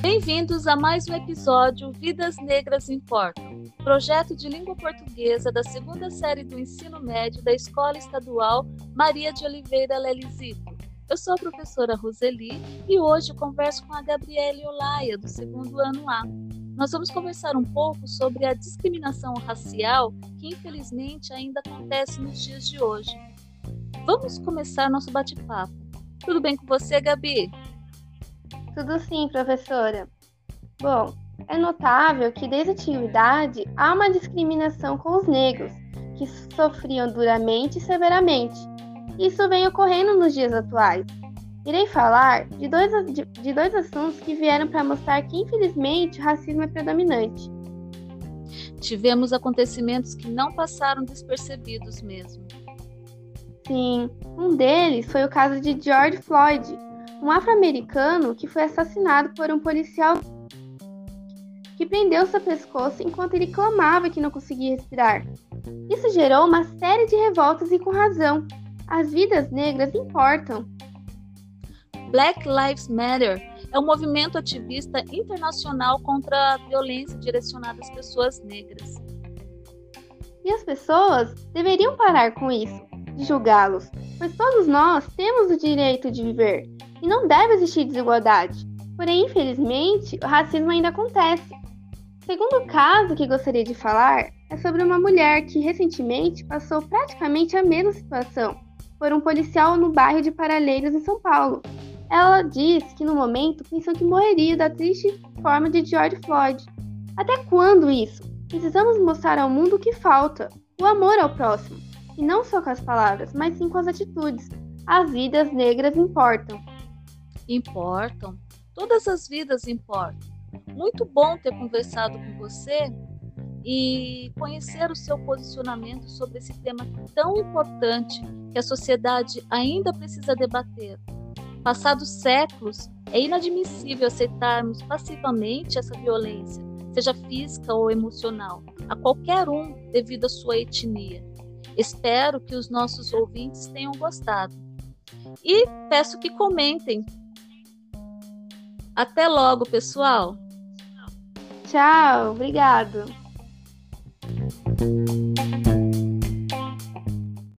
Bem-vindos a mais um episódio Vidas Negras Importam, projeto de língua portuguesa da segunda série do ensino médio da Escola Estadual Maria de Oliveira Lelizito. Eu sou a professora Roseli e hoje converso com a Gabriele Olaia, do segundo ano A. Nós vamos conversar um pouco sobre a discriminação racial que infelizmente ainda acontece nos dias de hoje. Vamos começar nosso bate-papo. Tudo bem com você, Gabi? Tudo sim, professora. Bom, é notável que desde a antiguidade há uma discriminação com os negros, que sofriam duramente e severamente. Isso vem ocorrendo nos dias atuais. Irei falar de dois, de, de dois assuntos que vieram para mostrar que, infelizmente, o racismo é predominante. Tivemos acontecimentos que não passaram despercebidos mesmo. Sim, um deles foi o caso de George Floyd, um afro-americano que foi assassinado por um policial que prendeu seu pescoço enquanto ele clamava que não conseguia respirar. Isso gerou uma série de revoltas e com razão. As vidas negras importam. Black Lives Matter é um movimento ativista internacional contra a violência direcionada às pessoas negras. E as pessoas deveriam parar com isso, de julgá-los, pois todos nós temos o direito de viver e não deve existir desigualdade. Porém, infelizmente, o racismo ainda acontece. O segundo caso que gostaria de falar é sobre uma mulher que recentemente passou praticamente a mesma situação por um policial no bairro de Paralheiros, em São Paulo. Ela diz que no momento pensou que morreria da triste forma de George Floyd. Até quando isso? Precisamos mostrar ao mundo o que falta: o amor ao próximo. E não só com as palavras, mas sim com as atitudes. As vidas negras importam importam. Todas as vidas importam. Muito bom ter conversado com você e conhecer o seu posicionamento sobre esse tema tão importante que a sociedade ainda precisa debater. Passados séculos, é inadmissível aceitarmos passivamente essa violência, seja física ou emocional, a qualquer um devido à sua etnia. Espero que os nossos ouvintes tenham gostado. E peço que comentem até logo, pessoal. Tchau, obrigado.